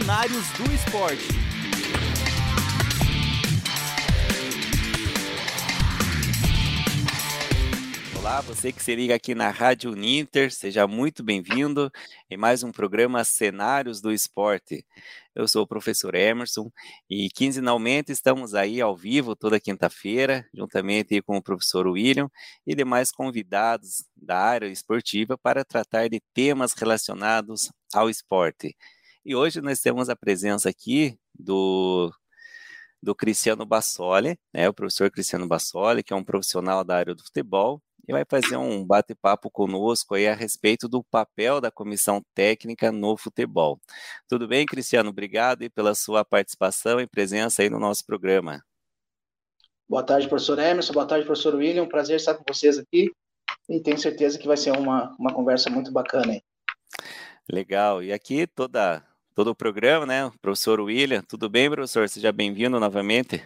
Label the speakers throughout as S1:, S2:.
S1: Cenários do Esporte. Olá, você que se liga aqui na Rádio Ninter, seja muito bem-vindo em mais um programa Cenários do Esporte. Eu sou o professor Emerson e quinzenalmente estamos aí ao vivo toda quinta-feira, juntamente com o professor William e demais convidados da área esportiva para tratar de temas relacionados ao esporte. E hoje nós temos a presença aqui do do Cristiano Bassoli, né, o professor Cristiano Bassoli, que é um profissional da área do futebol, e vai fazer um bate-papo conosco aí a respeito do papel da comissão técnica no futebol. Tudo bem, Cristiano? Obrigado pela sua participação e presença aí no nosso programa.
S2: Boa tarde, professor Emerson. Boa tarde, professor William. Prazer estar com vocês aqui e tenho certeza que vai ser uma, uma conversa muito bacana aí.
S1: Legal. E aqui toda todo o programa, né? O professor William. Tudo bem, professor? Seja bem-vindo novamente.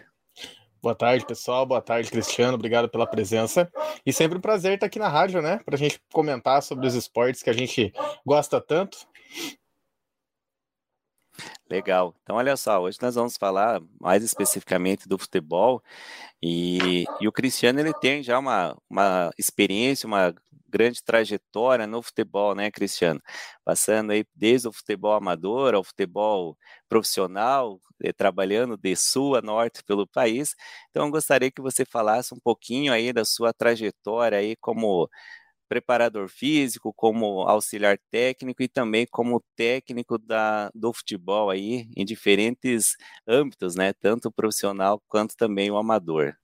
S3: Boa tarde, pessoal. Boa tarde, Cristiano. Obrigado pela presença. E sempre um prazer estar aqui na rádio, né? Para a gente comentar sobre os esportes que a gente gosta tanto.
S1: Legal. Então, olha só, hoje nós vamos falar mais especificamente do futebol e, e o Cristiano ele tem já uma, uma experiência, uma grande trajetória no futebol, né, Cristiano? Passando aí desde o futebol amador ao futebol profissional, eh, trabalhando de sul a norte pelo país. Então, eu gostaria que você falasse um pouquinho aí da sua trajetória aí como preparador físico, como auxiliar técnico e também como técnico da, do futebol aí em diferentes âmbitos, né? Tanto o profissional quanto também o amador.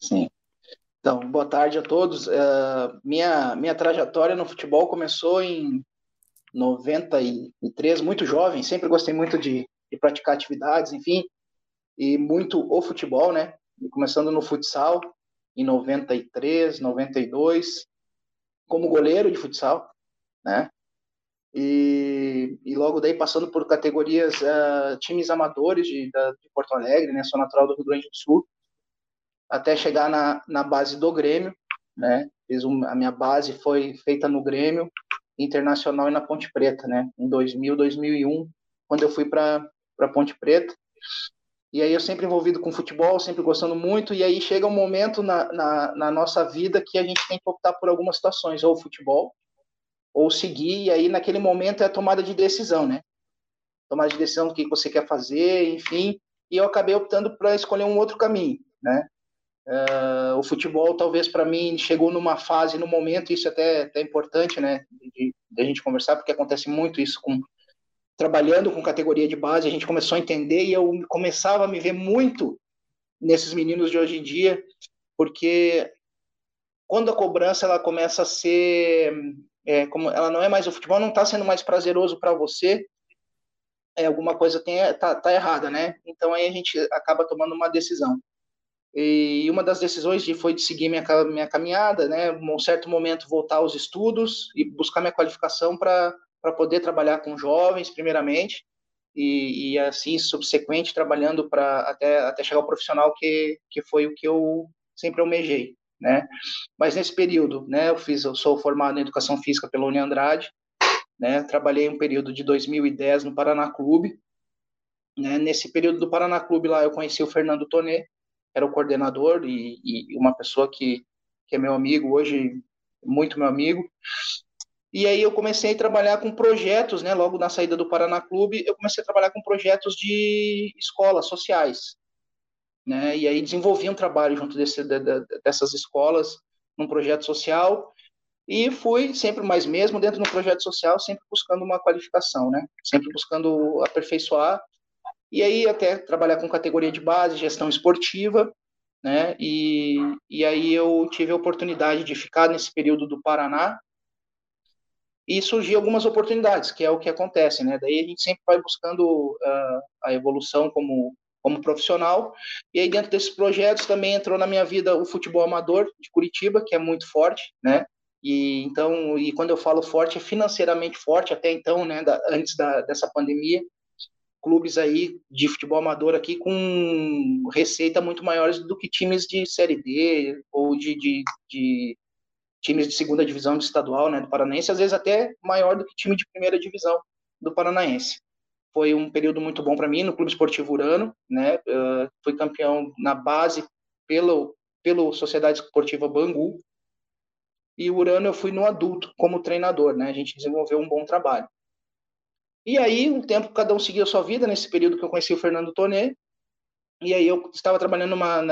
S2: Sim. Então, boa tarde a todos. Uh, minha, minha trajetória no futebol começou em 93, muito jovem, sempre gostei muito de, de praticar atividades, enfim, e muito o futebol, né? Começando no futsal em 93, 92, como goleiro de futsal, né? E, e logo daí passando por categorias, uh, times amadores de, de Porto Alegre, né? Sou natural do Rio Grande do Sul até chegar na, na base do Grêmio, né? Fiz um, a minha base foi feita no Grêmio Internacional e na Ponte Preta, né? Em 2000, 2001, quando eu fui para Ponte Preta. E aí eu sempre envolvido com futebol, sempre gostando muito, e aí chega um momento na, na, na nossa vida que a gente tem que optar por algumas situações, ou futebol, ou seguir, e aí naquele momento é a tomada de decisão, né? Tomada de decisão do que você quer fazer, enfim, e eu acabei optando para escolher um outro caminho, né? Uh, o futebol, talvez para mim, chegou numa fase, no momento, isso até, até é importante, né, de, de, a gente conversar, porque acontece muito isso com trabalhando com categoria de base, a gente começou a entender e eu começava a me ver muito nesses meninos de hoje em dia, porque quando a cobrança ela começa a ser, é, como ela não é mais o futebol, não está sendo mais prazeroso para você, é, alguma coisa tem, tá, tá errada, né? Então aí a gente acaba tomando uma decisão. E uma das decisões de, foi de seguir minha, minha caminhada, né? Um certo momento voltar aos estudos e buscar minha qualificação para poder trabalhar com jovens, primeiramente, e, e assim subsequente trabalhando para até, até chegar ao profissional que, que foi o que eu sempre almejei, né? Mas nesse período, né? Eu fiz, eu sou formado em educação física pela Uni Andrade, né? Trabalhei um período de 2010 no Paraná Clube, né? Nesse período do Paraná Clube lá eu conheci o Fernando Tonê, era o coordenador e, e uma pessoa que, que é meu amigo hoje, muito meu amigo. E aí eu comecei a trabalhar com projetos, né? Logo na saída do Paraná Clube, eu comecei a trabalhar com projetos de escolas sociais, né? E aí desenvolvi um trabalho junto desse, de, de, dessas escolas, num projeto social, e fui sempre mais mesmo dentro do projeto social, sempre buscando uma qualificação, né? Sempre buscando aperfeiçoar e aí até trabalhar com categoria de base, gestão esportiva, né? E, e aí eu tive a oportunidade de ficar nesse período do Paraná e surgiu algumas oportunidades, que é o que acontece, né? Daí a gente sempre vai buscando uh, a evolução como como profissional. E aí dentro desses projetos também entrou na minha vida o futebol amador de Curitiba, que é muito forte, né? E então, e quando eu falo forte, é financeiramente forte até então, né, da, antes da, dessa pandemia clubes aí de futebol amador aqui com receita muito maiores do que times de Série D ou de, de, de times de segunda divisão do estadual, né, do Paranaense, às vezes até maior do que time de primeira divisão do Paranaense. foi um período muito bom para mim no Clube Esportivo Urano, né? Uh, fui campeão na base pelo pelo Sociedade Esportiva Bangu. E o Urano eu fui no adulto como treinador, né? A gente desenvolveu um bom trabalho. E aí, um tempo cada um seguiu a sua vida, nesse período que eu conheci o Fernando Tonê, e aí eu estava trabalhando na,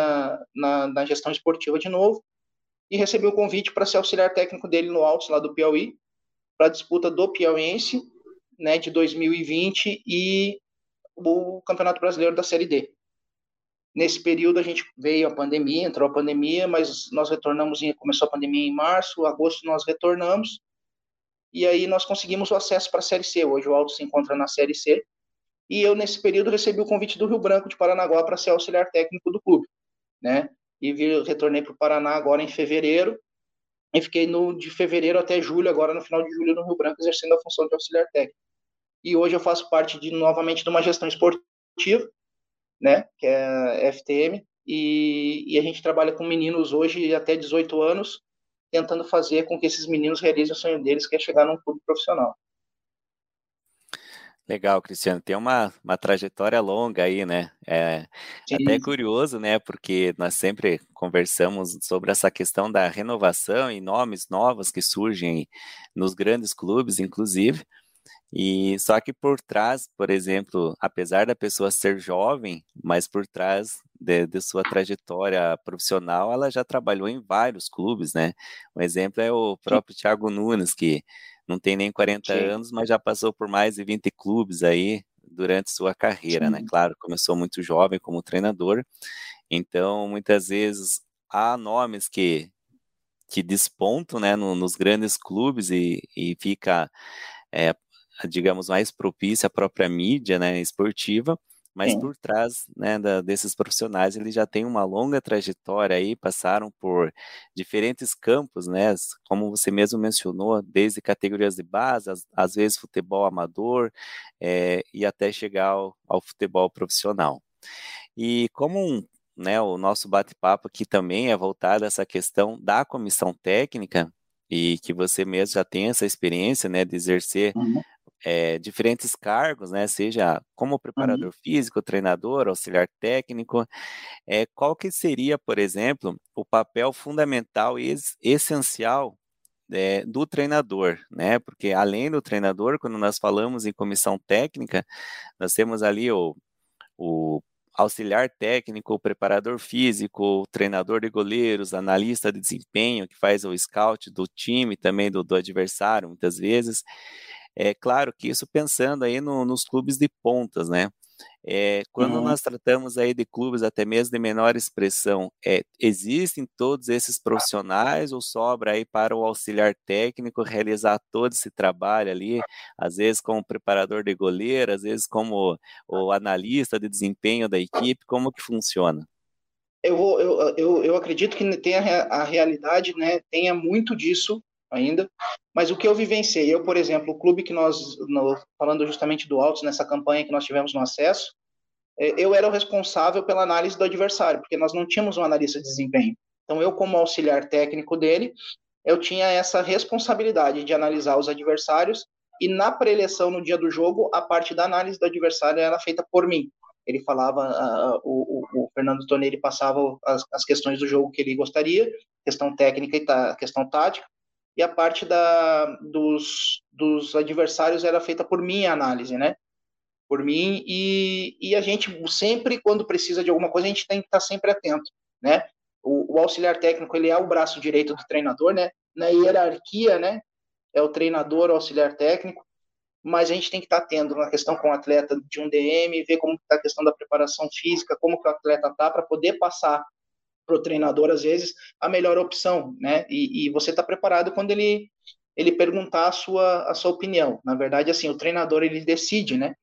S2: na, na, gestão esportiva de novo, e recebi o convite para ser auxiliar técnico dele no Altos, lá do Piauí, para a disputa do Piauiense, né, de 2020 e o Campeonato Brasileiro da Série D. Nesse período a gente veio a pandemia, entrou a pandemia, mas nós retornamos, em, começou a pandemia em março, agosto nós retornamos, e aí nós conseguimos o acesso para a Série C. Hoje o Alto se encontra na Série C, e eu nesse período recebi o convite do Rio Branco de Paranaguá para ser auxiliar técnico do clube, né? E vi, retornei para o Paraná agora em fevereiro, e fiquei no, de fevereiro até julho, agora no final de julho no Rio Branco, exercendo a função de auxiliar técnico. E hoje eu faço parte de novamente de uma gestão esportiva, né, que é a FTM, e, e, a gente trabalha com meninos hoje até 18 anos, tentando fazer com que esses meninos realizem o sonho deles, que é chegar num clube profissional.
S1: Legal, Cristiano. Tem uma, uma trajetória longa aí, né? É Sim. até curioso, né? Porque nós sempre conversamos sobre essa questão da renovação e nomes novos que surgem nos grandes clubes, inclusive. E só que por trás, por exemplo, apesar da pessoa ser jovem, mas por trás de, de, sua trajetória profissional, ela já trabalhou em vários clubes, né? Um exemplo é o próprio Sim. Thiago Nunes, que não tem nem 40 Sim. anos, mas já passou por mais de 20 clubes aí durante sua carreira, né? Sim. né? Claro, começou muito jovem como treinador, então muitas vezes há nomes que que despontam, né, no, nos grandes clubes e, e fica é, digamos, mais propícia à própria mídia né, esportiva, mas Sim. por trás né, da, desses profissionais eles já têm uma longa trajetória aí, passaram por diferentes campos, né, como você mesmo mencionou, desde categorias de base, às, às vezes futebol amador, é, e até chegar ao, ao futebol profissional. E como um, né, o nosso bate-papo aqui também é voltado a essa questão da comissão técnica, e que você mesmo já tem essa experiência, né, de exercer uhum é, diferentes cargos, né, seja como preparador uhum. físico, treinador, auxiliar técnico, é, qual que seria, por exemplo, o papel fundamental e essencial é, do treinador, né? Porque além do treinador, quando nós falamos em comissão técnica, nós temos ali o, o auxiliar técnico, o preparador físico, o treinador de goleiros, analista de desempenho, que faz o scout do time, também do, do adversário, muitas vezes. É claro que isso pensando aí no, nos clubes de pontas, né? É, quando uhum. nós tratamos aí de clubes até mesmo de menor expressão, é, existem todos esses profissionais ou sobra aí para o auxiliar técnico realizar todo esse trabalho ali, às vezes como preparador de goleiro, às vezes como o analista de desempenho da equipe, como que funciona?
S2: Eu, eu, eu, eu acredito que tenha a realidade, né, tenha muito disso ainda. Mas o que eu vivenciei, eu, por exemplo, o clube que nós, no, falando justamente do Altos, nessa campanha que nós tivemos no acesso, é, eu era o responsável pela análise do adversário, porque nós não tínhamos um analista de desempenho. Então, eu, como auxiliar técnico dele, eu tinha essa responsabilidade de analisar os adversários e na preleção no dia do jogo, a parte da análise do adversário era feita por mim. Ele falava, uh, o, o, o, Fernando passava as, as, questões do jogo que ele gostaria, questão técnica e questão tática, e a parte da, dos, dos adversários era feita por minha análise, né? Por mim, e, e a gente sempre, quando precisa de alguma coisa, a gente tem que estar sempre atento, né? O, o auxiliar técnico, ele é o braço direito do treinador, né? Na hierarquia, né? É o treinador, o auxiliar técnico, mas a gente tem que estar atento na questão com o atleta de um DM, ver como está a questão da preparação física, como que o atleta está, para poder passar para o treinador, às vezes, a melhor opção, né? E, e você está preparado quando ele, ele perguntar a sua, a sua opinião. Na verdade, assim, o treinador, ele decide, né?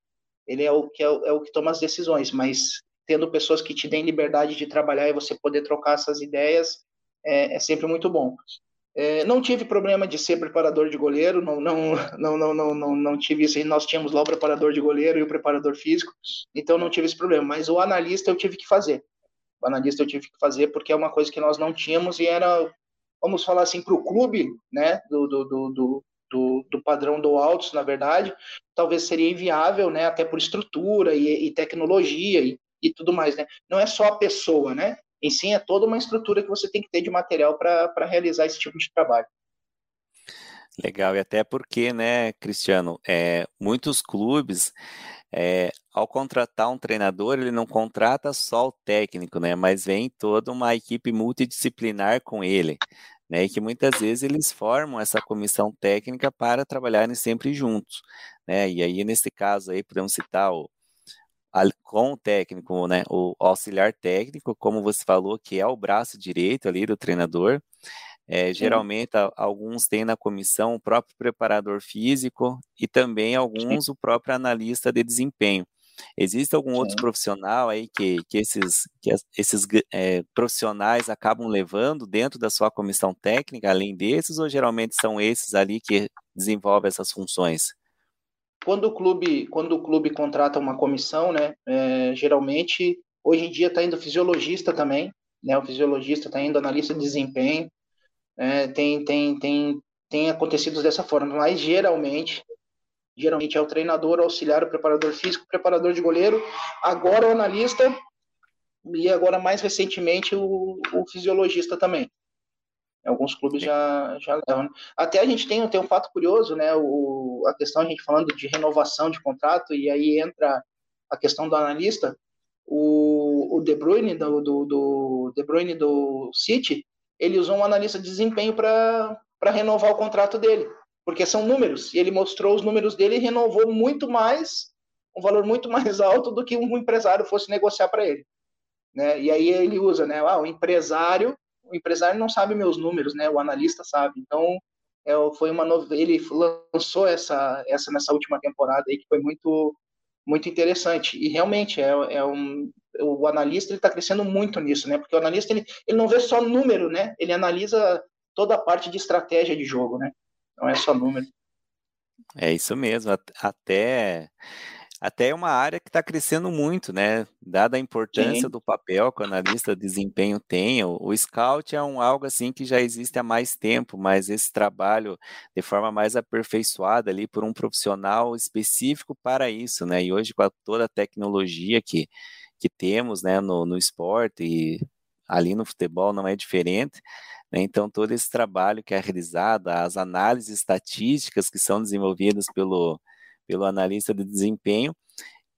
S2: Ele é o que, é é o que toma as decisões, mas tendo pessoas que te deem liberdade de trabalhar e você poder trocar essas ideias, é, é sempre muito bom. É, não tive problema de ser preparador de goleiro, não, não, não, não, não, não, não tive isso. Nós tínhamos lá o preparador de goleiro e o preparador físico, então não tive esse problema. Mas o analista eu tive que fazer analista eu tive que fazer porque é uma coisa que nós não tínhamos e era, vamos falar assim, para o clube, né, do, do, do, do, do padrão do Altos, na verdade, talvez seria inviável, né, até por estrutura e, e tecnologia e, e, tudo mais, né? Não é só a pessoa, né? Em si é toda uma estrutura que você tem que ter de material para realizar esse tipo de trabalho.
S1: Legal, e até porque, né, Cristiano, é, muitos clubes, é, ao contratar um treinador, ele não contrata só o técnico, né, mas vem toda uma equipe multidisciplinar com ele, né, e que muitas vezes eles formam essa comissão técnica para trabalharem sempre juntos, né, e aí nesse caso aí podemos citar o com o técnico, né, o auxiliar técnico, como você falou, que é o braço direito ali do treinador, é, geralmente, alguns têm na comissão o próprio preparador físico e também alguns o próprio analista de desempenho. Existe algum outro profissional aí que, que esses, que esses é, profissionais acabam levando dentro da sua comissão técnica, além desses, ou geralmente são esses ali que desenvolvem essas funções?
S2: Quando o clube, quando o clube contrata uma comissão, né, é, geralmente, hoje em dia está indo fisiologista também, né, o fisiologista está indo analista de desempenho, é, tem, tem, tem, tem acontecido dessa forma, mas geralmente, geralmente é o treinador, o auxiliar, o preparador físico, o preparador de goleiro, agora o analista e agora mais recentemente o, o fisiologista também. Alguns clubes já, já levam. Né? Até a gente tem, tem um fato curioso, né? O, a questão, a gente falando de renovação de contrato, e aí entra a questão do analista. O, o De Bruyne do, do, do De Bruyne do City, ele usou um analista de desempenho para renovar o contrato dele, porque são números, e ele mostrou os números dele e renovou muito mais, um valor muito mais alto do que um empresário fosse negociar para ele. Né? E aí ele usa, né? Ah, o empresário, o empresário não sabe meus números, né? O analista sabe. Então, é, foi uma novela, ele lançou essa, essa nessa última temporada aí que foi muito muito interessante. E realmente é, é um, o analista está crescendo muito nisso, né? Porque o analista ele, ele não vê só número, né? Ele analisa toda a parte de estratégia de jogo, né? Não é só número.
S1: É isso mesmo. Até até é uma área que está crescendo muito, né? Dada a importância Sim. do papel que o analista de desempenho tem, o, o, scout é um algo assim que já existe há mais tempo, mas esse trabalho de forma mais aperfeiçoada ali por um profissional específico para isso, né? E hoje com a, toda a tecnologia que, que temos, né, no, no esporte e ali no futebol não é diferente. Né? Então, todo esse trabalho que é realizado, as análises estatísticas que são desenvolvidas pelo, pelo analista de desempenho,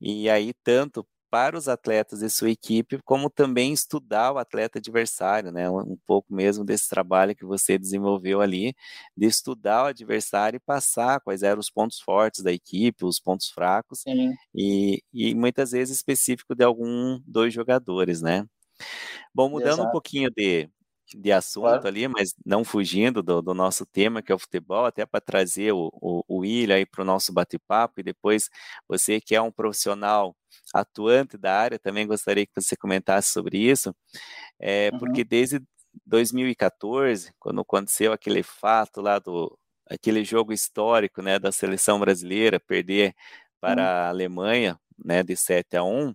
S1: e aí tanto para os atletas de sua equipe, como também estudar o atleta adversário, né? Um pouco mesmo desse trabalho que você desenvolveu ali, de estudar o adversário e passar quais eram os pontos fortes da equipe, os pontos fracos, e, e muitas vezes específico de algum dois jogadores, né? Bom, mudando Exato. um pouquinho de, de assunto claro. ali, mas não fugindo do, do, nosso tema, que é o futebol, até para trazer o, o, o William aí para o nosso bate-papo, e depois você que é um profissional atuante da área, também gostaria que você comentasse sobre isso, é, uhum. porque desde 2014, quando aconteceu aquele fato lá do aquele jogo histórico, né, da seleção brasileira perder para uhum. a Alemanha, né, de 7 a 1,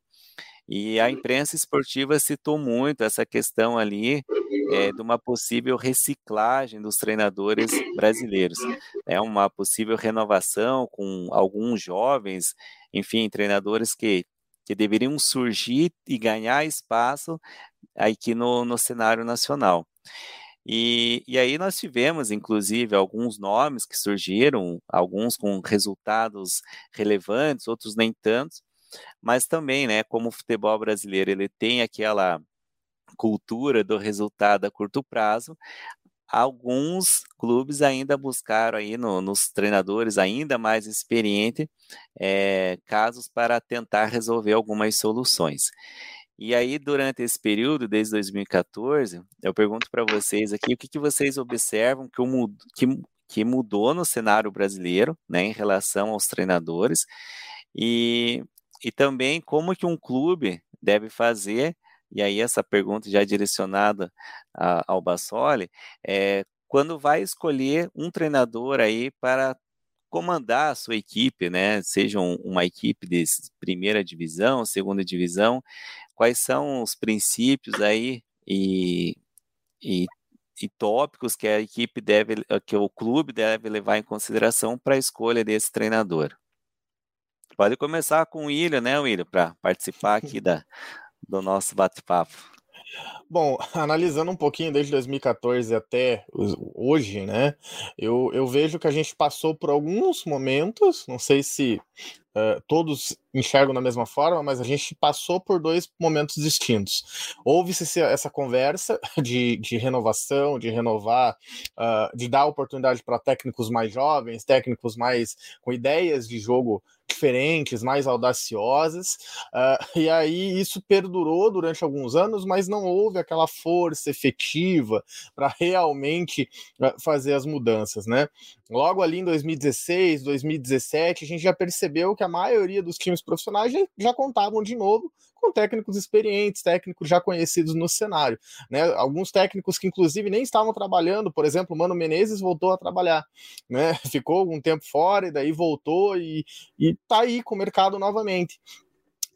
S1: e a imprensa esportiva citou muito essa questão ali é, de uma possível reciclagem dos treinadores brasileiros. É uma possível renovação com alguns jovens, enfim, treinadores que, que deveriam surgir e ganhar espaço aqui no, no cenário nacional. E, e, aí nós tivemos, inclusive, alguns nomes que surgiram, alguns com resultados relevantes, outros nem tantos, mas também, né, como o futebol brasileiro ele tem aquela cultura do resultado a curto prazo, alguns clubes ainda buscaram aí no, nos treinadores ainda mais experientes é, casos para tentar resolver algumas soluções. E aí, durante esse período, desde 2014, eu pergunto para vocês aqui o que, que vocês observam que, que, que mudou no cenário brasileiro, né, em relação aos treinadores, e, e também como que um clube deve fazer e aí essa pergunta já direcionada a, ao Bassoli, é quando vai escolher um treinador aí para comandar a sua equipe, né? Seja um, uma equipe de primeira divisão, segunda divisão, quais são os princípios aí e, e e tópicos que a equipe deve, que o clube deve levar em consideração para a escolha desse treinador. Pode começar com o William, né, William, para participar aqui da, do nosso bate-papo.
S3: Bom, analisando um pouquinho desde 2014 até hoje, né, eu, eu vejo que a gente passou por alguns momentos, não sei se uh, todos enxergam da mesma forma, mas a gente passou por dois momentos distintos. Houve-se essa conversa de, de renovação, de renovar, uh, de dar oportunidade para técnicos mais jovens, técnicos mais com ideias de jogo diferentes, mais audaciosas, uh, e aí isso perdurou durante alguns anos, mas não houve aquela força efetiva para realmente uh, fazer as mudanças, né? Logo ali em 2016, 2017, a gente já percebeu que a maioria dos times profissionais já, já contavam de novo com técnicos experientes, técnicos já conhecidos no cenário. Né? Alguns técnicos que, inclusive, nem estavam trabalhando, por exemplo, o Mano Menezes voltou a trabalhar, né? ficou algum tempo fora e daí voltou e, e tá aí com o mercado novamente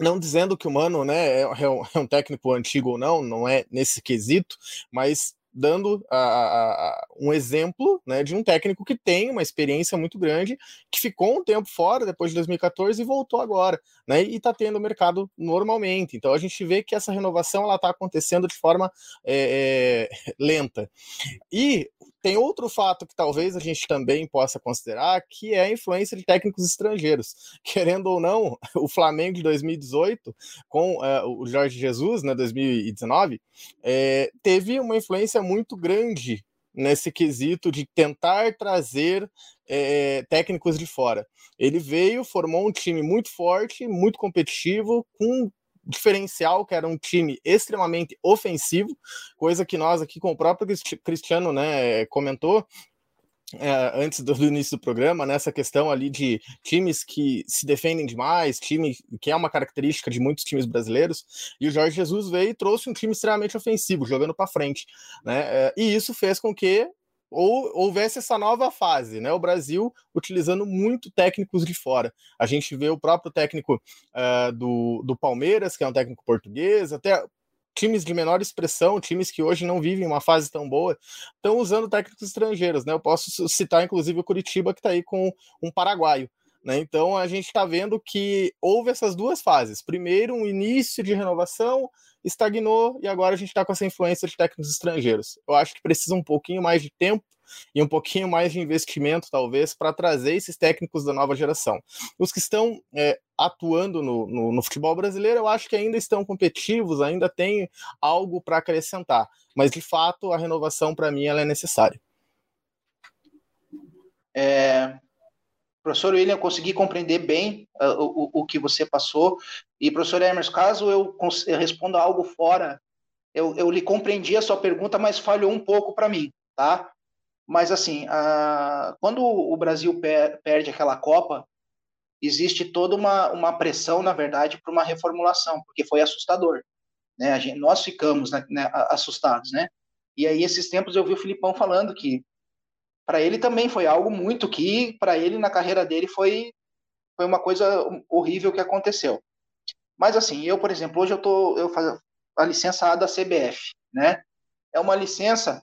S3: não dizendo que o Mano né, é, é um técnico antigo ou não, não é nesse quesito, mas dando a, a, um exemplo né, de um técnico que tem uma experiência muito grande, que ficou um tempo fora depois de 2014 e voltou agora, né, e está tendo o mercado normalmente. Então a gente vê que essa renovação está acontecendo de forma é, é, lenta. E tem outro fato que talvez a gente também possa considerar, que é a influência de técnicos estrangeiros. Querendo ou não, o Flamengo de 2018, com uh, o Jorge Jesus, né, 2019, é, teve uma influência muito grande nesse quesito de tentar trazer é, técnicos de fora. Ele veio, formou um time muito forte, muito competitivo, com diferencial, que era um time extremamente ofensivo, coisa que nós aqui com o próprio Cristiano né, comentou, é, antes do, do, início do programa, nessa questão ali de times que se defendem demais, time que é uma característica de muitos times brasileiros, e o Jorge Jesus veio e trouxe um time extremamente ofensivo, jogando para frente, né? É, e isso fez com que ou houvesse essa nova fase, né? O Brasil utilizando muito técnicos de fora. A gente vê o próprio técnico uh, do, do Palmeiras, que é um técnico português, até times de menor expressão, times que hoje não vivem uma fase tão boa, estão usando técnicos estrangeiros, né? Eu posso citar, inclusive, o Curitiba, que está aí com um paraguaio. Né? Então a gente está vendo que houve essas duas fases. Primeiro, um início de renovação, estagnou, e agora a gente está com essa influência de técnicos estrangeiros. Eu acho que precisa um pouquinho mais de tempo e um pouquinho mais de investimento, talvez, para trazer esses técnicos da nova geração. Os que estão é, atuando no, no, no, futebol brasileiro, eu acho que ainda estão competitivos, ainda tem algo para acrescentar, mas de fato a renovação, para mim, ela é necessária.
S2: É, professor William, eu consegui compreender bem uh, o, o que você passou. E, professor Emerson, caso eu, eu responda algo fora, eu, eu lhe compreendi a sua pergunta, mas falhou um pouco para mim, tá? Mas, assim, uh, quando o Brasil per perde aquela Copa, existe toda uma, uma pressão, na verdade, para uma reformulação, porque foi assustador. Né? Gente, nós ficamos né, né, assustados, né? E aí, esses tempos, eu vi o Filipão falando que para ele também foi algo muito que, para ele, na carreira dele, foi, foi uma coisa horrível que aconteceu. Mas, assim, eu, por exemplo, hoje eu tô eu faço a licença A da CBF, né? É uma licença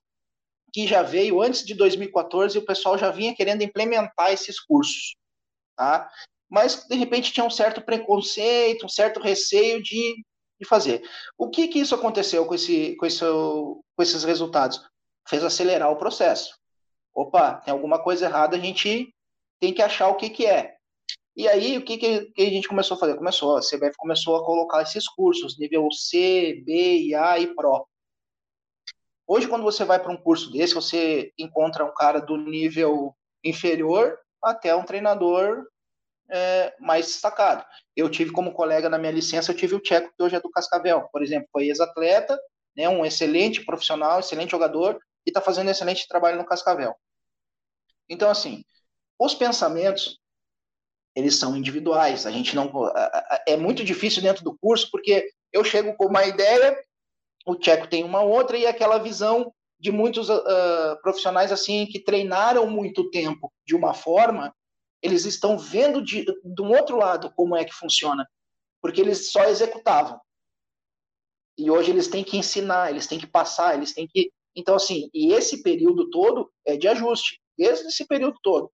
S2: que já veio antes de 2014 e o pessoal já vinha querendo implementar esses cursos, tá? Mas de repente tinha um certo preconceito, um certo receio de, de fazer. O que que isso aconteceu com esse, com esse com esses resultados? Fez acelerar o processo. Opa, tem alguma coisa errada, a gente tem que achar o que que é. E aí, o que, que, a gente começou a fazer? Começou, a CBF começou a colocar esses cursos, nível C, B, A e Pro. Hoje, quando você vai para um curso desse, você encontra um cara do nível inferior até um treinador é, mais destacado. Eu tive como colega na minha licença, eu tive o Tcheco, que hoje é do Cascavel, por exemplo, foi ex-atleta, né, um excelente profissional, excelente jogador, e está fazendo excelente trabalho no Cascavel. Então, assim, os pensamentos, eles são individuais. A gente não. É muito difícil dentro do curso, porque eu chego com uma ideia o Tcheco tem uma outra e aquela visão de muitos uh, profissionais assim que treinaram muito tempo de uma forma, eles estão vendo de, de um outro lado como é que funciona, porque eles só executavam. E hoje eles têm que ensinar, eles têm que passar, eles têm que Então, assim, e esse período todo é de ajuste, desde esse período todo.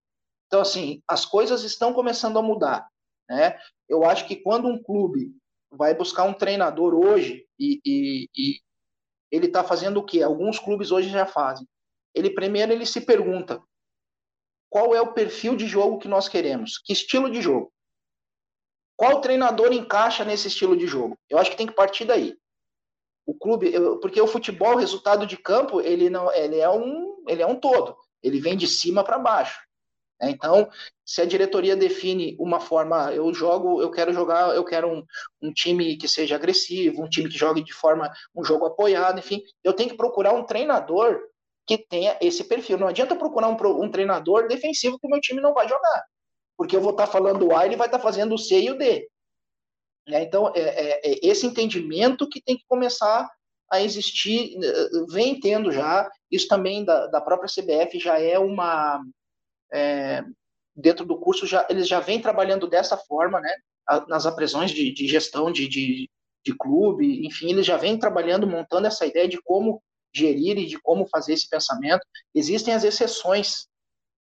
S2: Então, assim, as coisas estão começando a mudar. Né? Eu acho que quando um clube vai buscar um treinador hoje e, e, e ele está fazendo o que? Alguns clubes hoje já fazem. Ele primeiro ele se pergunta qual é o perfil de jogo que nós queremos, que estilo de jogo. Qual treinador encaixa nesse estilo de jogo? Eu acho que tem que partir daí. O clube, porque o futebol, o resultado de campo, ele não, ele é um, ele é um todo. Ele vem de cima para baixo. Né? Então, se a diretoria define uma forma, eu jogo, eu quero jogar, eu quero um, um, time que seja agressivo, um time que jogue de forma, um jogo apoiado, enfim, eu tenho que procurar um treinador que tenha esse perfil. Não adianta procurar um, um treinador defensivo que o meu time não vai jogar, porque eu vou estar tá falando o A, ele vai estar tá fazendo o C e o D. Né? Então, é, é, é esse entendimento que tem que começar a existir, vem tendo já, isso também da, da própria CBF já é uma, é, dentro do curso já eles já vêm trabalhando dessa forma, né? Nas apresões de, de gestão de, de, de, clube, enfim, eles já vêm trabalhando, montando essa ideia de como gerir e de como fazer esse pensamento. Existem as exceções,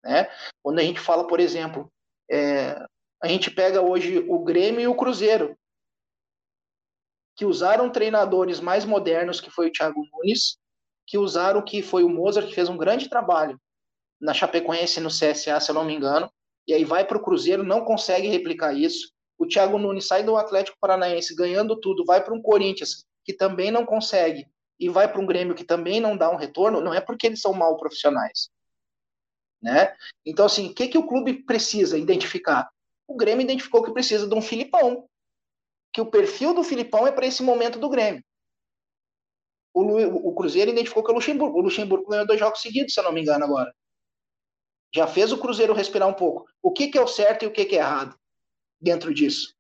S2: né? Quando a gente fala, por exemplo, é, a gente pega hoje o Grêmio e o Cruzeiro, que usaram treinadores mais modernos, que foi o Thiago Nunes, que usaram que foi o Mozart, que fez um grande trabalho na Chapecoense e no CSA, se eu não me engano, e aí vai para o Cruzeiro, não consegue replicar isso. O Thiago Nunes sai do Atlético Paranaense ganhando tudo, vai para um Corinthians que também não consegue, e vai para um Grêmio que também não dá um retorno, não é porque eles são mal profissionais. Né? Então, assim, o que, que o clube precisa identificar? O Grêmio identificou que precisa de um Filipão, que o perfil do Filipão é para esse momento do Grêmio. O, o, Cruzeiro identificou que é o Luxemburgo. O Luxemburgo ganhou dois jogos seguidos, se eu não me engano, agora. Já fez o Cruzeiro respirar um pouco. O que, que é o certo e o que, que é errado dentro disso?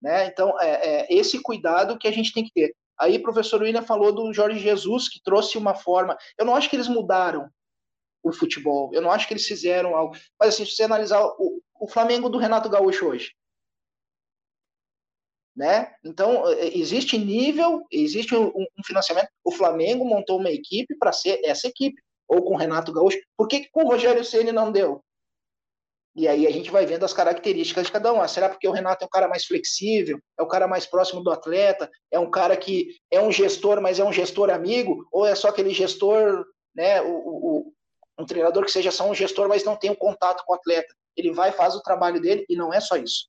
S2: Né? Então, é, é, esse cuidado que a gente tem que ter. Aí, o professor William falou do Jorge Jesus, que trouxe uma forma. Eu não acho que eles mudaram o futebol, eu não acho que eles fizeram algo. Mas, assim, se você analisar o, o Flamengo do Renato Gaúcho hoje, né? Então, é, existe nível, existe um, um, financiamento. O Flamengo montou uma equipe para ser essa equipe ou com o Renato Gaúcho, por que, que com o Rogério Ceni não deu? E aí a gente vai vendo as características de cada um. Ah, será porque o Renato é um cara mais flexível, é o cara mais próximo do atleta, é um cara que é um gestor, mas é um gestor amigo, ou é só aquele gestor, né, o, o um treinador que seja só um gestor, mas não tem um contato com o atleta. Ele vai faz o trabalho dele e não é só isso.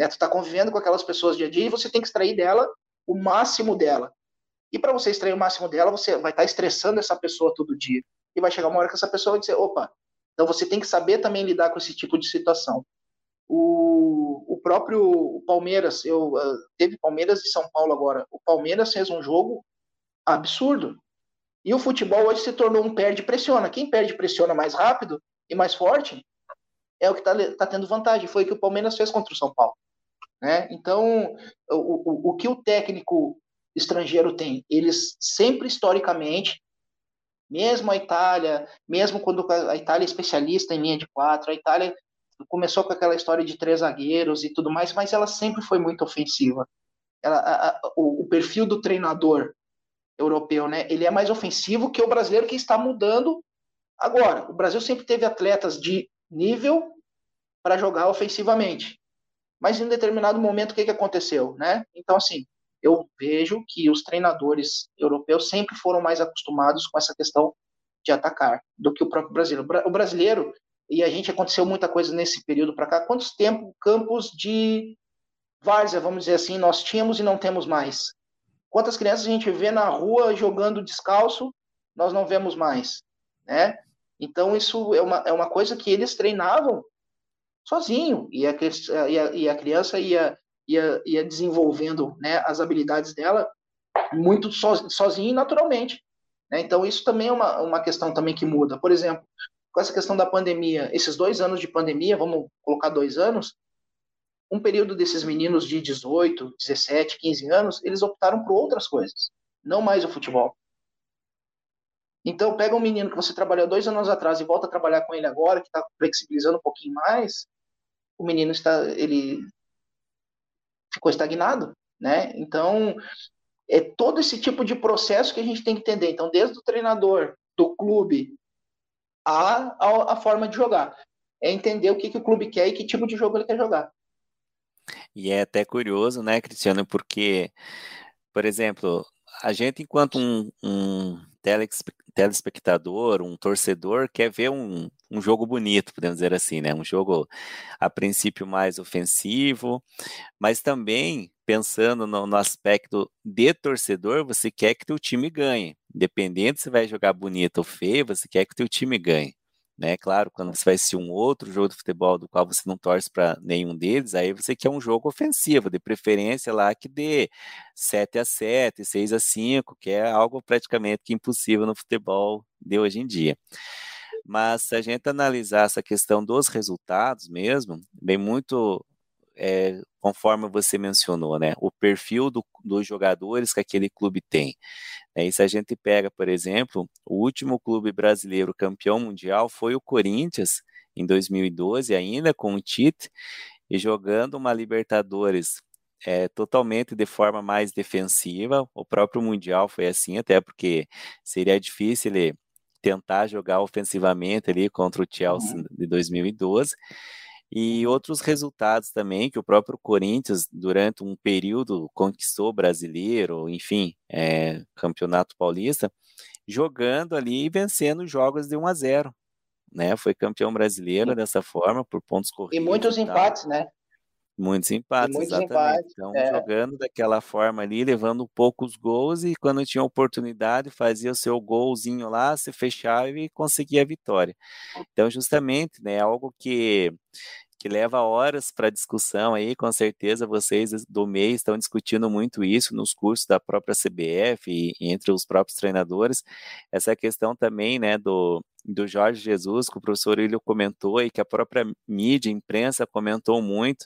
S2: Né? Tu está convivendo com aquelas pessoas dia a dia e você tem que extrair dela o máximo dela. E para você extrair o máximo dela, você vai estar tá estressando essa pessoa todo dia e vai chegar uma hora que essa pessoa vai dizer, opa, então você tem que saber também lidar com esse tipo de situação. O, o próprio Palmeiras, eu uh, teve Palmeiras e São Paulo agora. O Palmeiras fez um jogo absurdo. E o futebol hoje se tornou um perde pressiona. Quem perde pressiona mais rápido e mais forte é o que está tá tendo vantagem. Foi o que o Palmeiras fez contra o São Paulo. Né? Então, o, o, o que o técnico estrangeiro tem? Eles sempre, historicamente, mesmo a Itália, mesmo quando a Itália é especialista em linha de quatro, a Itália começou com aquela história de três zagueiros e tudo mais, mas ela sempre foi muito ofensiva. Ela, a, a, o, o, perfil do treinador europeu, né? Ele é mais ofensivo que o brasileiro que está mudando agora. O Brasil sempre teve atletas de nível para jogar ofensivamente, mas em determinado momento o que, que aconteceu, né? Então assim, eu vejo que os treinadores europeus sempre foram mais acostumados com essa questão de atacar do que o próprio brasileiro. O brasileiro, e a gente aconteceu muita coisa nesse período para cá, quantos tempos, campos de várzea, vamos dizer assim, nós tínhamos e não temos mais? Quantas crianças a gente vê na rua jogando descalço, nós não vemos mais, né? Então, isso é uma, é uma coisa que eles treinavam sozinho, e a, e a, e a criança ia ia, ia desenvolvendo né, as habilidades dela muito so, sozinha e naturalmente. Né? Então, isso também é uma, uma questão também que muda. Por exemplo, com essa questão da pandemia, esses dois anos de pandemia, vamos colocar dois anos, um período desses meninos de 18, 17, 15 anos, eles optaram por outras coisas, não mais o futebol. Então, pega um menino que você trabalhou dois anos atrás e volta a trabalhar com ele agora, que está flexibilizando um pouquinho mais, o menino está, ele ficou estagnado, né? Então, é todo esse tipo de processo que a gente tem que entender. Então, desde o treinador, do clube a, a, a forma de jogar. É entender o que, que o clube quer e que tipo de jogo ele quer jogar.
S1: E é até curioso, né, Cristiano, porque, por exemplo, a gente, enquanto um, um telespectador, um torcedor, quer ver um, um jogo bonito, podemos dizer assim, né? Um jogo, a princípio, mais ofensivo, mas também, pensando no, no aspecto de torcedor, você quer que teu time ganhe. Independente se vai jogar bonito ou feio, você quer que teu time ganhe né? Claro, quando você vai assistir um outro jogo de futebol do qual você não torce para nenhum deles, aí você quer um jogo ofensivo, de preferência lá que dê 7 a 7, 6 a 5, que é algo praticamente impossível no futebol de hoje em dia. Mas se a gente analisar essa questão dos resultados mesmo, vem muito é, conforme você mencionou, né? O perfil do, dos jogadores que aquele clube tem. É, e se a gente pega, por exemplo, o último clube brasileiro campeão mundial foi o Corinthians, em 2012, ainda com o Tite, e jogando uma Libertadores é, totalmente de forma mais defensiva. O próprio Mundial foi assim, até porque seria difícil ele tentar jogar ofensivamente ali contra o Chelsea uhum. de 2012. E outros resultados também que o próprio Corinthians, durante um período, conquistou brasileiro, enfim, é, campeonato paulista, jogando ali e vencendo jogos de 1 a 0. Né? Foi campeão brasileiro dessa forma, por pontos corridos.
S2: E muitos e empates, né?
S1: Muitos empates, muitos exatamente. Empates, então, é. jogando daquela forma ali, levando poucos gols e quando tinha oportunidade, fazia o seu golzinho lá, se fechava e conseguia a vitória. Então, justamente, né, algo que que leva horas para discussão aí, com certeza vocês do MEI estão discutindo muito isso nos cursos da própria CBF e, e entre os próprios treinadores, essa questão também, né, do, do Jorge Jesus, que o professor Ilho comentou e que a própria mídia, imprensa comentou muito,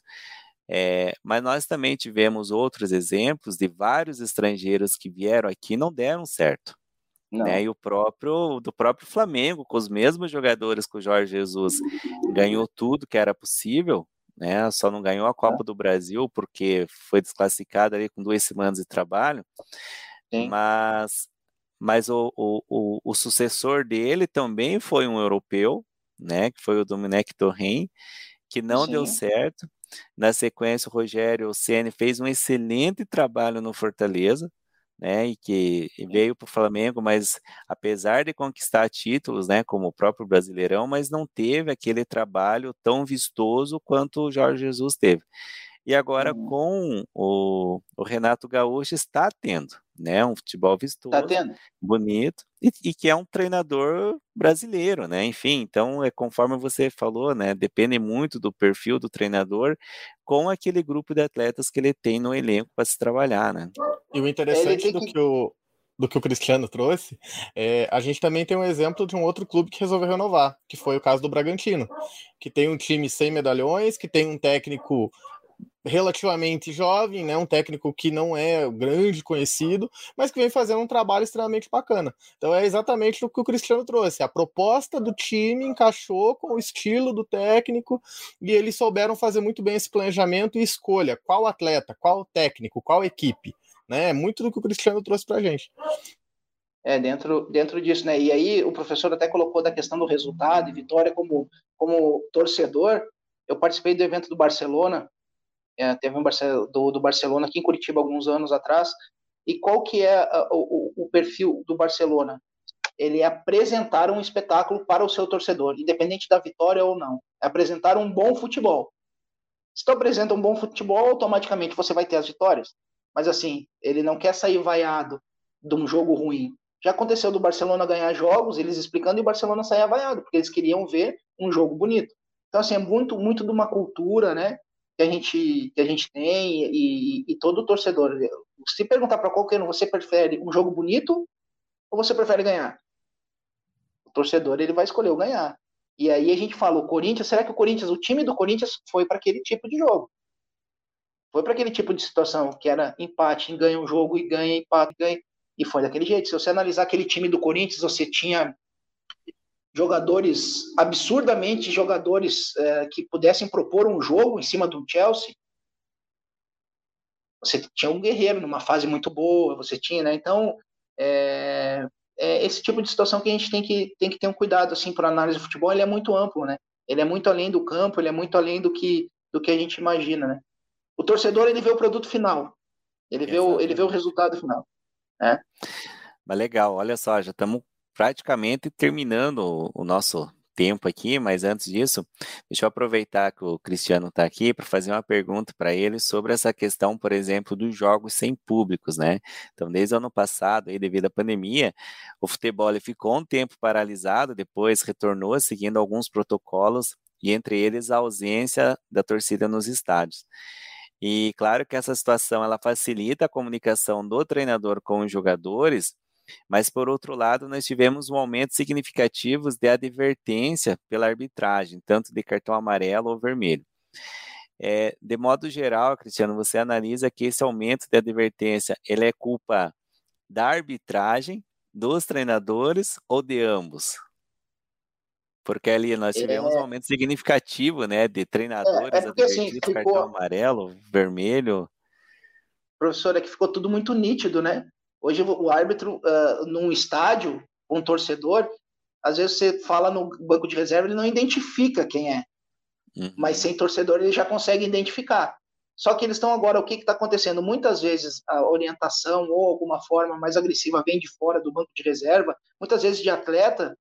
S1: é, mas nós também tivemos outros exemplos de vários estrangeiros que vieram aqui e não deram certo. Né? E o próprio do próprio Flamengo, com os mesmos jogadores que o Jorge Jesus ganhou tudo que era possível, né? Só não ganhou a Copa do Brasil porque foi desclassificado ali com duas semanas de trabalho. Sim. Mas mas o, o, o, o, sucessor dele também foi um europeu, né? Que foi o Domenech Torren, que não Sim. deu certo. Na sequência, o Rogério Ceni fez um excelente trabalho no Fortaleza, né, e que veio para o Flamengo, mas apesar de conquistar títulos, né, como o próprio Brasileirão, mas não teve aquele trabalho tão vistoso quanto o Jorge Jesus teve. E agora uhum. com o, o, Renato Gaúcho está tendo, né, um futebol tá vistoso, tá bonito, e, e, que é um treinador brasileiro, né, enfim, então é conforme você falou, né, depende muito do perfil do treinador com aquele grupo de atletas que ele tem no elenco para se trabalhar, né.
S3: E o interessante do que... que o do que o Cristiano trouxe, é, a gente também tem um exemplo de um outro clube que resolveu renovar, que foi o caso do Bragantino, que tem um time sem medalhões, que tem um técnico relativamente jovem, né, um técnico que não é grande conhecido, mas que vem fazendo um trabalho extremamente bacana. Então é exatamente o que o Cristiano trouxe. A proposta do time encaixou com o estilo do técnico e eles souberam fazer muito bem esse planejamento e escolha qual atleta, qual técnico, qual equipe, né? É muito do que o Cristiano trouxe para a gente.
S2: É, dentro, dentro disso, né? E aí o professor até colocou da questão do resultado e vitória como, como torcedor. Eu participei do evento do Barcelona é, teve um do, do, Barcelona aqui em Curitiba alguns anos atrás. E qual que é a, o, o, perfil do Barcelona? Ele é apresentar um espetáculo para o seu torcedor, independente da vitória ou não. É apresentar um bom futebol. Se tu apresenta um bom futebol, automaticamente você vai ter as vitórias. Mas assim, ele não quer sair vaiado de um jogo ruim. Já aconteceu do Barcelona ganhar jogos, eles explicando, e o Barcelona sair vaiado, porque eles queriam ver um jogo bonito. Então, assim, é muito, muito de uma cultura, né? Que a gente, que a gente tem e, e todo torcedor. Se perguntar para qualquer um, você prefere um jogo bonito ou você prefere ganhar? O torcedor ele vai escolher o ganhar. E aí a gente fala, o Corinthians, será que o Corinthians, o time do Corinthians foi para aquele tipo de jogo? Foi para aquele tipo de situação que era empate, ganha um jogo e ganha, empate, ganha. E foi daquele jeito. Se você analisar aquele time do Corinthians, você tinha jogadores absurdamente jogadores é, que pudessem propor um jogo em cima do Chelsea. Você tinha um guerreiro numa fase muito boa, você tinha, né? Então, é, é esse tipo de situação que a gente tem que, tem que ter um cuidado, assim, para análise do futebol, ele é muito amplo, né? Ele é muito além do campo, ele é muito além do que, do que a gente imagina, né? O torcedor, ele vê o produto final, ele vê, o, ele vê o resultado final, né?
S1: Mas legal, olha só, já estamos praticamente terminando o nosso tempo aqui, mas antes disso, deixa eu aproveitar que o Cristiano está aqui para fazer uma pergunta para ele sobre essa questão, por exemplo, dos jogos sem públicos, né? Então, desde o ano passado, aí, devido à pandemia, o futebol ficou um tempo paralisado, depois retornou seguindo alguns protocolos, e entre eles a ausência da torcida nos estádios. E claro que essa situação ela facilita a comunicação do treinador com os jogadores, mas, por outro lado, nós tivemos um aumento significativo de advertência pela arbitragem, tanto de cartão amarelo ou vermelho. É, de modo geral, Cristiano, você analisa que esse aumento de advertência ele é culpa da arbitragem, dos treinadores ou de ambos? Porque ali nós tivemos é... um aumento significativo, né, de treinadores é, é porque, assim, ficou... cartão amarelo, vermelho.
S2: Professor, é que ficou tudo muito nítido, né? Hoje o árbitro, uh, num estádio, um torcedor, às vezes você fala no banco de reserva, ele não identifica quem é. Uhum. Mas sem torcedor ele já consegue identificar. Só que eles estão agora, o que está acontecendo? Muitas vezes a orientação ou alguma forma mais agressiva vem de fora do banco de reserva, muitas vezes de atleta,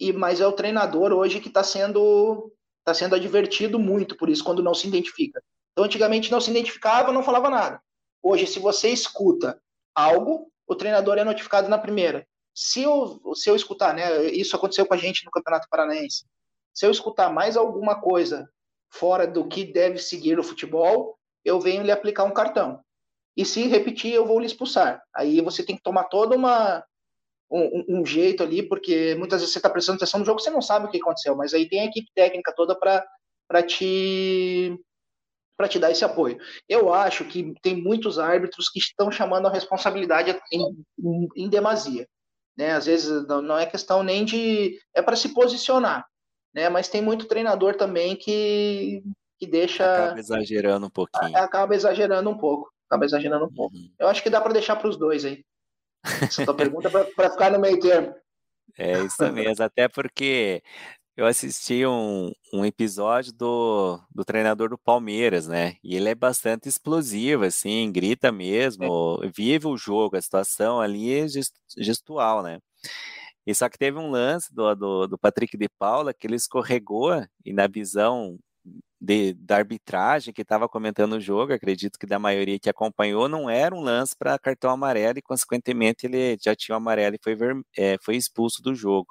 S2: e mas é o treinador hoje que está sendo está sendo advertido muito por isso quando não se identifica. Então antigamente não se identificava, não falava nada. Hoje, se você escuta algo, o treinador é notificado na primeira. Se eu, se eu escutar, né, isso aconteceu com a gente no Campeonato Paranaense, se eu escutar mais alguma coisa fora do que deve seguir o futebol, eu venho lhe aplicar um cartão. E se repetir, eu vou lhe expulsar. Aí você tem que tomar toda uma um, um jeito ali, porque muitas vezes você está prestando atenção no jogo, você não sabe o que aconteceu, mas aí tem a equipe técnica toda para te para te dar esse apoio. Eu acho que tem muitos árbitros que estão chamando a responsabilidade em, em, em demasia. Né? Às vezes não é questão nem de. É para se posicionar. Né? Mas tem muito treinador também que, que deixa.
S1: Acaba exagerando um pouquinho.
S2: Acaba exagerando um pouco. Acaba exagerando um pouco. Uhum. Eu acho que dá para deixar para os dois aí. Essa tua pergunta é para ficar no meio termo.
S1: É isso mesmo, até porque eu assisti um, um episódio do, do treinador do Palmeiras, né? E ele é bastante explosivo, assim, grita mesmo, é. vive o jogo, a situação ali é gestual, né? E só que teve um lance do, do, do Patrick de Paula que ele escorregou e na visão de, da arbitragem que estava comentando o jogo, acredito que da maioria que acompanhou, não era um lance para cartão amarelo e, consequentemente, ele já tinha o amarelo e foi, ver, é, foi expulso do jogo.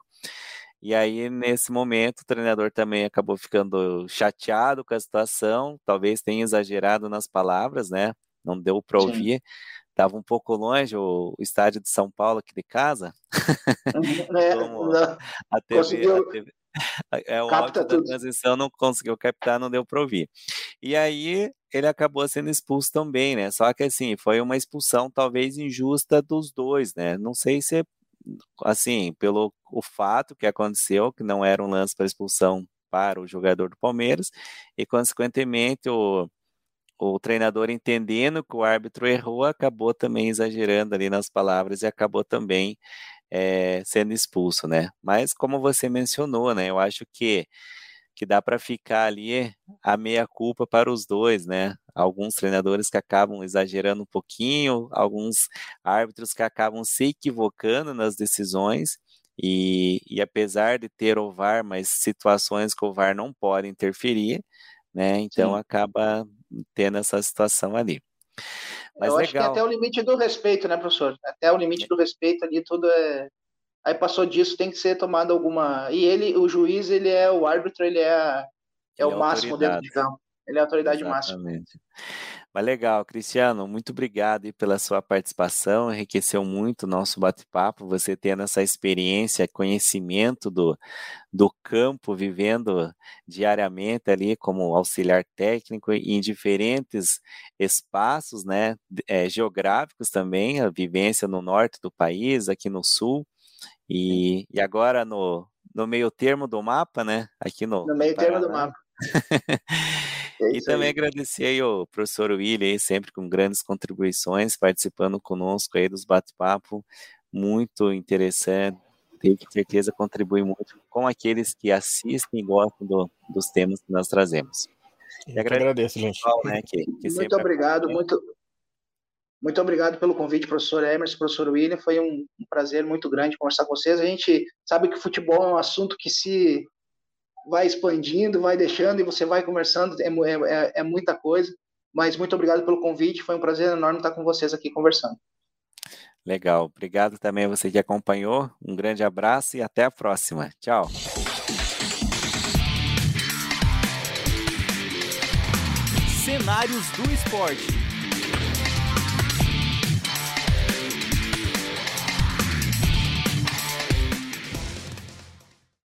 S1: E aí, nesse momento, o treinador também acabou ficando chateado com a situação, talvez tenha exagerado nas palavras, né? Não deu para ouvir. Estava um pouco longe o, estádio de São Paulo aqui de casa.
S2: Uhum, é, a TV, conseguiu... a TV,
S1: é o áudio da transição não conseguiu captar, não deu para ouvir. E aí ele acabou sendo expulso também, né? Só que assim, foi uma expulsão talvez injusta dos dois, né? Não sei se assim, pelo o fato que aconteceu, que não era um lance para expulsão para o jogador do Palmeiras, e consequentemente o, o treinador entendendo que o árbitro errou, acabou também exagerando ali nas palavras e acabou também é, sendo expulso, né? Mas como você mencionou, né? Eu acho que que dá para ficar ali a meia culpa para os dois, né? Alguns treinadores que acabam exagerando um pouquinho, alguns árbitros que acabam se equivocando nas decisões. E, e apesar de ter o VAR, mas situações que o VAR não pode interferir, né? Então Sim. acaba tendo essa situação ali.
S2: Mas Eu legal. acho que até o limite do respeito, né, professor? Até o limite do respeito ali, tudo é Aí passou disso, tem que ser tomada alguma. E ele, o juiz, ele é o árbitro, ele é, é o é máximo dentro de campo. Ele é a autoridade Exatamente. máxima.
S1: Mas legal, Cristiano, muito obrigado pela sua participação, enriqueceu muito o nosso bate-papo, você tendo essa experiência, conhecimento do, do campo, vivendo diariamente ali como auxiliar técnico em diferentes espaços, né, é, geográficos também, a vivência no norte do país, aqui no sul, e, e agora no, no meio termo do mapa, né? Aqui no.
S2: No meio termo do mapa.
S1: É e também aí. agradecer aí o professor William, sempre com grandes contribuições, participando conosco aí dos bate-papo. muito interessante. Tenho certeza contribui muito com aqueles que assistem e gostam do, dos temas que nós trazemos.
S3: Eu agradeço, agradeço gente.
S2: Né, que, que muito obrigado, muito, muito obrigado pelo convite, professor Emerson, professor William. Foi um, um, prazer muito grande conversar com vocês. A gente sabe que o futebol é um assunto que se vai expandindo, vai deixando e você vai conversando, é, é, é muita coisa. Mas muito obrigado pelo convite, foi um prazer enorme estar com vocês aqui conversando.
S1: Legal, obrigado também a você que acompanhou. Um grande abraço e até a próxima. Tchau.
S4: Cenários do Esporte.